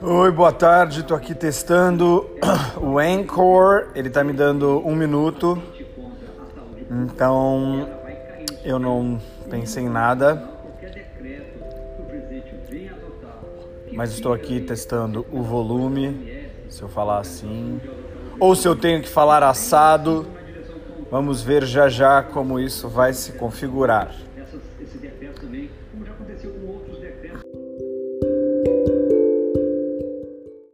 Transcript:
Oi, boa tarde. Estou aqui testando o Anchor. Ele está me dando um minuto. Então eu não pensei em nada. Mas estou aqui testando o volume. Se eu falar assim. Ou se eu tenho que falar assado. Vamos ver já já como isso vai se configurar.